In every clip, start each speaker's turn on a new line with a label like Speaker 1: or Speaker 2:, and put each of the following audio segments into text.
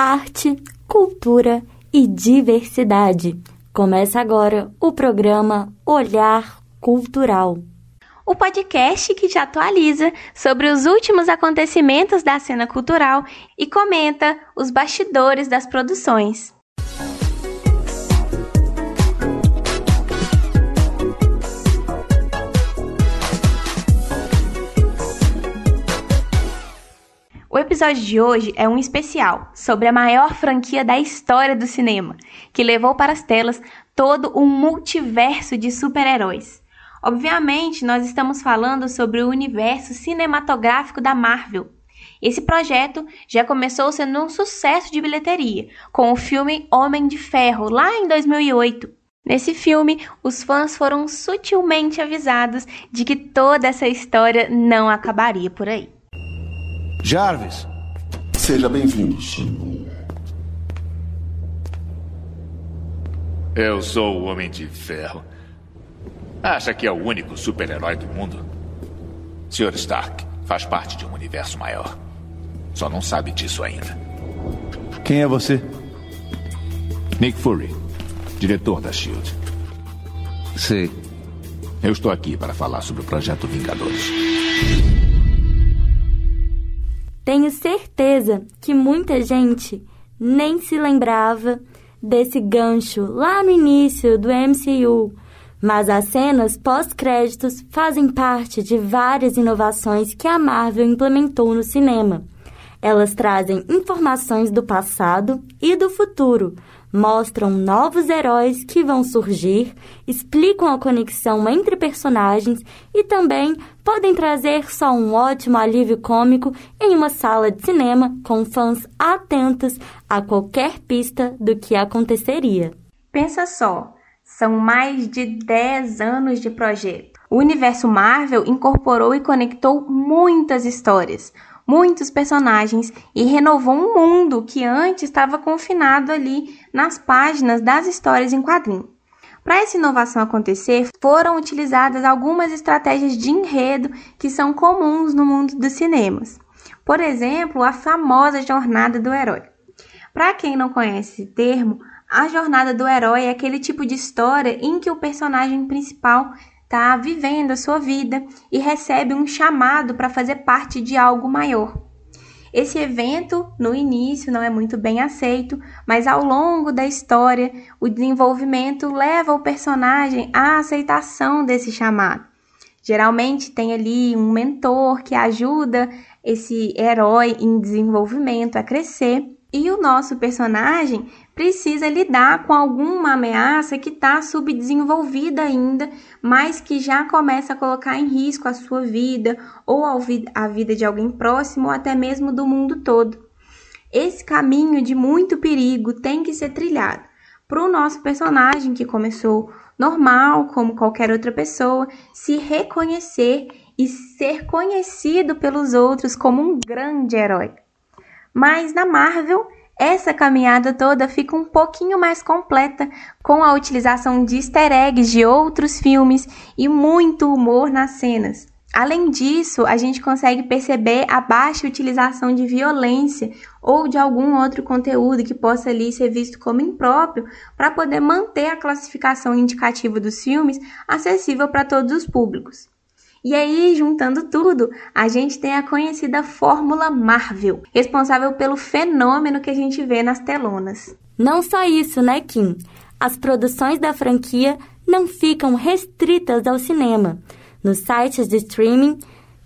Speaker 1: arte, cultura e diversidade. Começa agora o programa Olhar Cultural.
Speaker 2: O podcast que te atualiza sobre os últimos acontecimentos da cena cultural e comenta os bastidores das produções. Episódio de hoje é um especial sobre a maior franquia da história do cinema, que levou para as telas todo um multiverso de super-heróis. Obviamente, nós estamos falando sobre o universo cinematográfico da Marvel. Esse projeto já começou sendo um sucesso de bilheteria, com o filme Homem de Ferro, lá em 2008. Nesse filme, os fãs foram sutilmente avisados de que toda essa história não acabaria por aí.
Speaker 3: Jarvis.
Speaker 4: Seja bem-vindo.
Speaker 5: Eu sou o Homem de Ferro. Acha que é o único super-herói do mundo? Sr. Stark faz parte de um universo maior. Só não sabe disso ainda.
Speaker 3: Quem é você?
Speaker 5: Nick Fury, diretor da SHIELD.
Speaker 3: Sei.
Speaker 5: Eu estou aqui para falar sobre o projeto Vingadores.
Speaker 1: Tenho certeza que muita gente nem se lembrava desse gancho lá no início do MCU, mas as cenas pós-créditos fazem parte de várias inovações que a Marvel implementou no cinema. Elas trazem informações do passado e do futuro, mostram novos heróis que vão surgir, explicam a conexão entre personagens e também podem trazer só um ótimo alívio cômico em uma sala de cinema com fãs atentos a qualquer pista do que aconteceria.
Speaker 2: Pensa só, são mais de 10 anos de projeto. O universo Marvel incorporou e conectou muitas histórias muitos personagens e renovou um mundo que antes estava confinado ali nas páginas das histórias em quadrinho. Para essa inovação acontecer, foram utilizadas algumas estratégias de enredo que são comuns no mundo dos cinemas. Por exemplo, a famosa jornada do herói. Para quem não conhece esse termo, a jornada do herói é aquele tipo de história em que o personagem principal está vivendo a sua vida e recebe um chamado para fazer parte de algo maior. Esse evento, no início, não é muito bem aceito, mas ao longo da história, o desenvolvimento leva o personagem à aceitação desse chamado. Geralmente tem ali um mentor que ajuda esse herói em desenvolvimento a crescer, e o nosso personagem precisa lidar com alguma ameaça que está subdesenvolvida ainda, mas que já começa a colocar em risco a sua vida ou a vida de alguém próximo ou até mesmo do mundo todo. Esse caminho de muito perigo tem que ser trilhado para o nosso personagem que começou normal, como qualquer outra pessoa, se reconhecer e ser conhecido pelos outros como um grande herói. Mas na Marvel essa caminhada toda fica um pouquinho mais completa com a utilização de easter eggs de outros filmes e muito humor nas cenas. Além disso, a gente consegue perceber a baixa utilização de violência ou de algum outro conteúdo que possa ali ser visto como impróprio para poder manter a classificação indicativa dos filmes acessível para todos os públicos. E aí, juntando tudo, a gente tem a conhecida Fórmula Marvel, responsável pelo fenômeno que a gente vê nas telonas.
Speaker 1: Não só isso, né, Kim? As produções da franquia não ficam restritas ao cinema. Nos sites de streaming,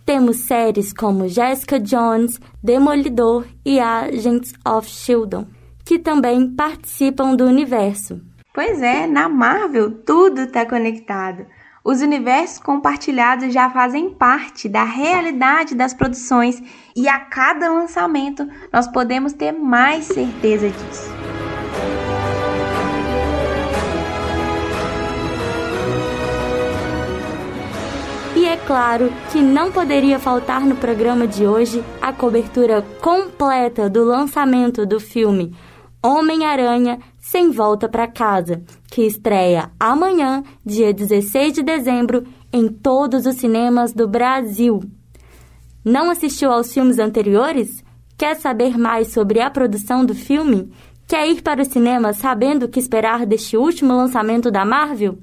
Speaker 1: temos séries como Jessica Jones, Demolidor e Agents of Shieldon, que também participam do universo.
Speaker 2: Pois é, na Marvel tudo está conectado. Os universos compartilhados já fazem parte da realidade das produções e a cada lançamento nós podemos ter mais certeza disso.
Speaker 1: E é claro que não poderia faltar no programa de hoje a cobertura completa do lançamento do filme Homem-Aranha Sem Volta para Casa, que estreia amanhã, dia 16 de dezembro, em todos os cinemas do Brasil. Não assistiu aos filmes anteriores? Quer saber mais sobre a produção do filme? Quer ir para o cinema sabendo o que esperar deste último lançamento da Marvel?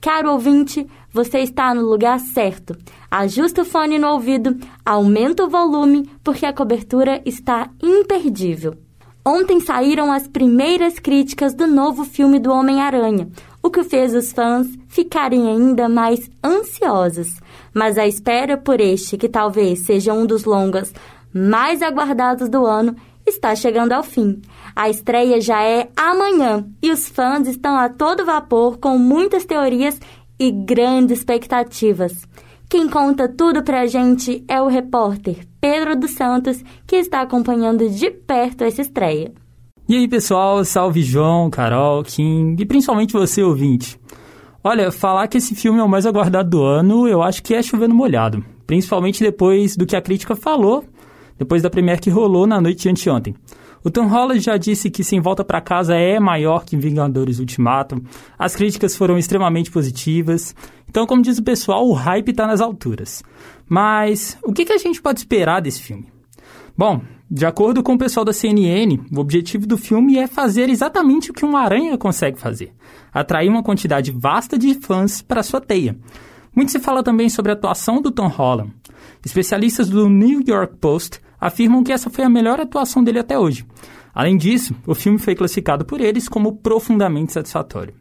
Speaker 1: Caro ouvinte, você está no lugar certo. Ajusta o fone no ouvido, aumenta o volume, porque a cobertura está imperdível. Ontem saíram as primeiras críticas do novo filme do Homem-Aranha, o que fez os fãs ficarem ainda mais ansiosos. Mas a espera por este, que talvez seja um dos longas mais aguardados do ano, está chegando ao fim. A estreia já é amanhã e os fãs estão a todo vapor com muitas teorias e grandes expectativas. Quem conta tudo pra gente é o repórter Pedro dos Santos, que está acompanhando de perto essa estreia.
Speaker 6: E aí, pessoal, salve João, Carol, Kim e principalmente você, ouvinte. Olha, falar que esse filme é o mais aguardado do ano, eu acho que é chovendo molhado. Principalmente depois do que a crítica falou, depois da premiere que rolou na noite de anteontem. O Tom Holland já disse que Sem Volta para Casa é maior que Vingadores Ultimato. As críticas foram extremamente positivas. Então, como diz o pessoal, o hype está nas alturas. Mas o que, que a gente pode esperar desse filme? Bom, de acordo com o pessoal da CNN, o objetivo do filme é fazer exatamente o que uma aranha consegue fazer: atrair uma quantidade vasta de fãs para sua teia. Muito se fala também sobre a atuação do Tom Holland. Especialistas do New York Post afirmam que essa foi a melhor atuação dele até hoje. Além disso, o filme foi classificado por eles como profundamente satisfatório.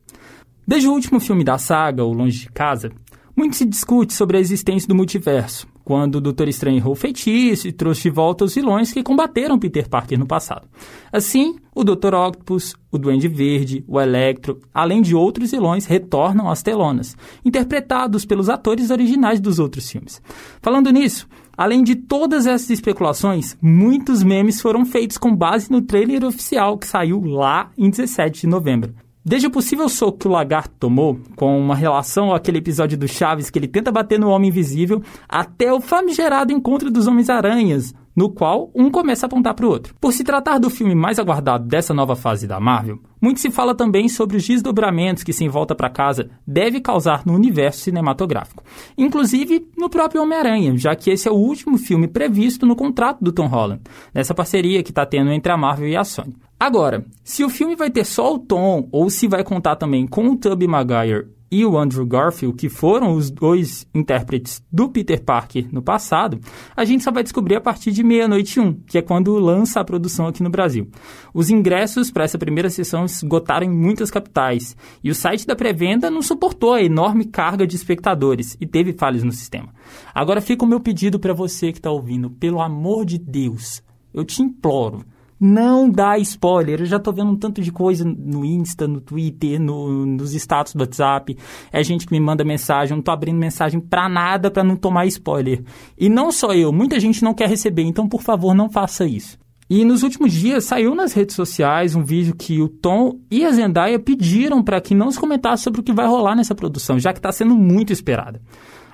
Speaker 6: Desde o último filme da saga, O Longe de Casa, muito se discute sobre a existência do multiverso, quando o Doutor Estranho errou o feitiço e trouxe de volta os vilões que combateram Peter Parker no passado. Assim, o Dr. Octopus, o Duende Verde, o Electro, além de outros vilões, retornam às telonas, interpretados pelos atores originais dos outros filmes. Falando nisso, Além de todas essas especulações, muitos memes foram feitos com base no trailer oficial que saiu lá em 17 de novembro. Desde o possível soco que o lagarto tomou, com uma relação àquele episódio do Chaves que ele tenta bater no Homem Invisível, até o famigerado encontro dos Homens-Aranhas, no qual um começa a apontar para o outro. Por se tratar do filme mais aguardado dessa nova fase da Marvel, muito se fala também sobre os desdobramentos que Sem Volta para Casa deve causar no universo cinematográfico, inclusive no próprio Homem-Aranha, já que esse é o último filme previsto no contrato do Tom Holland, nessa parceria que está tendo entre a Marvel e a Sony. Agora, se o filme vai ter só o Tom ou se vai contar também com o Tobey Maguire e o Andrew Garfield, que foram os dois intérpretes do Peter Parker no passado, a gente só vai descobrir a partir de meia-noite um, que é quando lança a produção aqui no Brasil. Os ingressos para essa primeira sessão esgotaram em muitas capitais, e o site da pré-venda não suportou a enorme carga de espectadores e teve falhas no sistema. Agora fica o meu pedido para você que está ouvindo, pelo amor de Deus, eu te imploro, não dá spoiler. Eu já tô vendo um tanto de coisa no Insta, no Twitter, no, nos status do WhatsApp. É gente que me manda mensagem, eu não tô abrindo mensagem pra nada pra não tomar spoiler. E não só eu, muita gente não quer receber, então por favor não faça isso. E nos últimos dias saiu nas redes sociais um vídeo que o Tom e a Zendaya pediram para que não se comentasse sobre o que vai rolar nessa produção, já que está sendo muito esperada.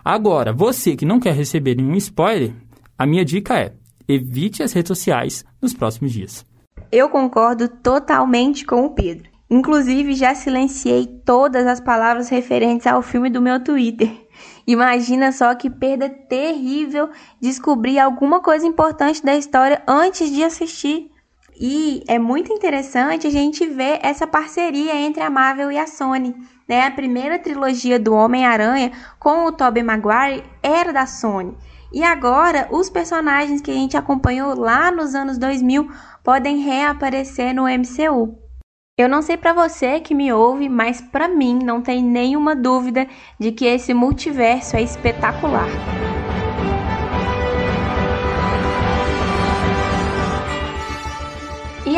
Speaker 6: Agora, você que não quer receber nenhum spoiler, a minha dica é: evite as redes sociais nos próximos dias.
Speaker 2: Eu concordo totalmente com o Pedro. Inclusive, já silenciei todas as palavras referentes ao filme do meu Twitter. Imagina só que perda terrível descobrir alguma coisa importante da história antes de assistir. E é muito interessante a gente ver essa parceria entre a Marvel e a Sony. Né? A primeira trilogia do Homem-Aranha com o Tobey Maguire era da Sony. E agora, os personagens que a gente acompanhou lá nos anos 2000 podem reaparecer no MCU. Eu não sei para você que me ouve, mas para mim não tem nenhuma dúvida de que esse multiverso é espetacular.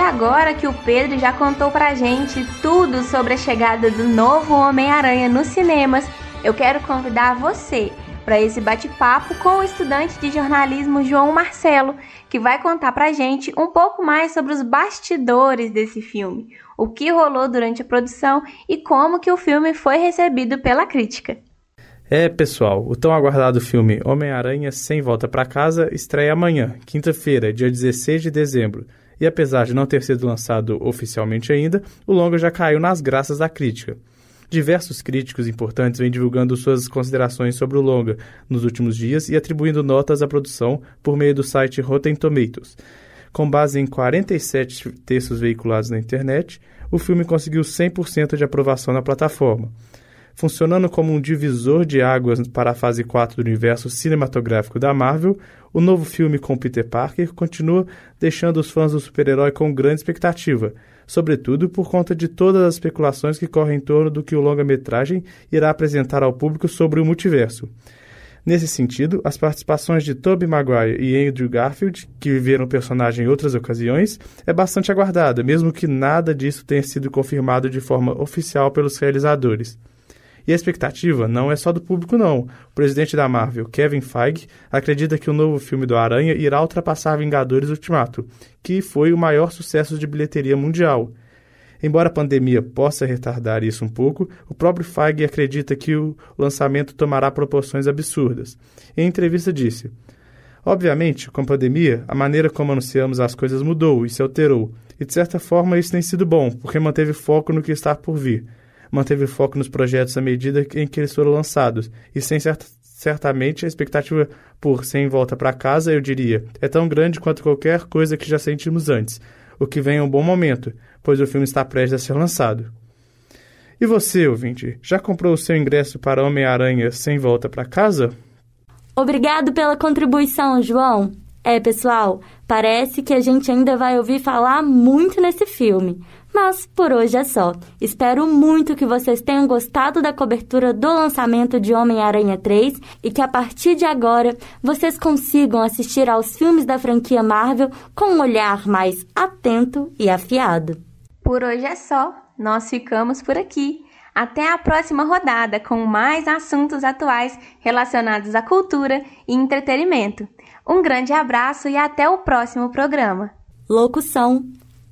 Speaker 2: Agora que o Pedro já contou pra gente tudo sobre a chegada do novo Homem-Aranha nos cinemas, eu quero convidar você para esse bate-papo com o estudante de jornalismo João Marcelo, que vai contar para gente um pouco mais sobre os bastidores desse filme, o que rolou durante a produção e como que o filme foi recebido pela crítica.
Speaker 7: É, pessoal, o tão aguardado filme Homem-Aranha Sem Volta para Casa estreia amanhã, quinta-feira, dia 16 de dezembro. E apesar de não ter sido lançado oficialmente ainda, o longa já caiu nas graças da crítica. Diversos críticos importantes vêm divulgando suas considerações sobre o longa nos últimos dias e atribuindo notas à produção por meio do site Rotten Tomatoes. Com base em 47 textos veiculados na internet, o filme conseguiu 100% de aprovação na plataforma. Funcionando como um divisor de águas para a fase 4 do universo cinematográfico da Marvel, o novo filme com Peter Parker continua deixando os fãs do super-herói com grande expectativa, sobretudo por conta de todas as especulações que correm em torno do que o longa-metragem irá apresentar ao público sobre o multiverso. Nesse sentido, as participações de Tobey Maguire e Andrew Garfield, que viveram o personagem em outras ocasiões, é bastante aguardada, mesmo que nada disso tenha sido confirmado de forma oficial pelos realizadores. E a expectativa não é só do público, não. O presidente da Marvel, Kevin Feige, acredita que o novo filme do Aranha irá ultrapassar Vingadores Ultimato, que foi o maior sucesso de bilheteria mundial. Embora a pandemia possa retardar isso um pouco, o próprio Feige acredita que o lançamento tomará proporções absurdas. Em entrevista disse: Obviamente, com a pandemia, a maneira como anunciamos as coisas mudou e se alterou. E de certa forma isso tem sido bom, porque manteve foco no que está por vir. Manteve foco nos projetos à medida em que eles foram lançados. E sem certa, certamente a expectativa por Sem Volta para Casa, eu diria, é tão grande quanto qualquer coisa que já sentimos antes. O que vem é um bom momento, pois o filme está prestes a ser lançado. E você, ouvinte, já comprou o seu ingresso para Homem-Aranha sem volta para casa?
Speaker 1: Obrigado pela contribuição, João. É, pessoal, parece que a gente ainda vai ouvir falar muito nesse filme. Mas por hoje é só. Espero muito que vocês tenham gostado da cobertura do lançamento de Homem-Aranha 3 e que a partir de agora vocês consigam assistir aos filmes da franquia Marvel com um olhar mais atento e afiado.
Speaker 2: Por hoje é só. Nós ficamos por aqui. Até a próxima rodada com mais assuntos atuais relacionados à cultura e entretenimento. Um grande abraço e até o próximo programa.
Speaker 1: Locução: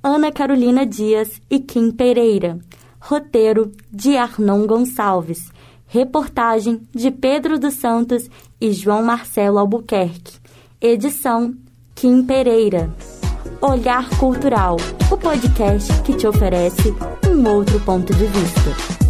Speaker 1: Ana Carolina Dias e Kim Pereira. Roteiro de Arnon Gonçalves. Reportagem de Pedro dos Santos e João Marcelo Albuquerque. Edição: Kim Pereira. Olhar Cultural o podcast que te oferece um outro ponto de vista.